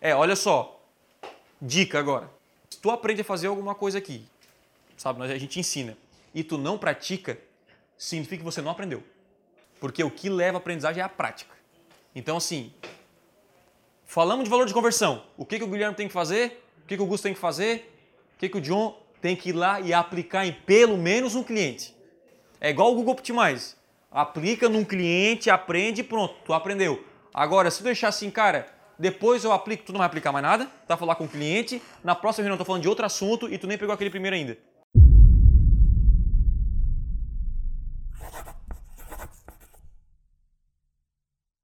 É, olha só. Dica agora. Se tu aprende a fazer alguma coisa aqui, sabe, a gente ensina, e tu não pratica, significa que você não aprendeu. Porque o que leva a aprendizagem é a prática. Então, assim, falamos de valor de conversão. O que, que o Guilherme tem que fazer? O que, que o Augusto tem que fazer? O que, que o John tem que ir lá e aplicar em pelo menos um cliente? É igual o Google Optimize. Aplica num cliente, aprende e pronto, tu aprendeu. Agora, se deixar assim, cara, depois eu aplico, tu não vai aplicar mais nada, tá falar com o cliente, na próxima reunião eu tô falando de outro assunto e tu nem pegou aquele primeiro ainda.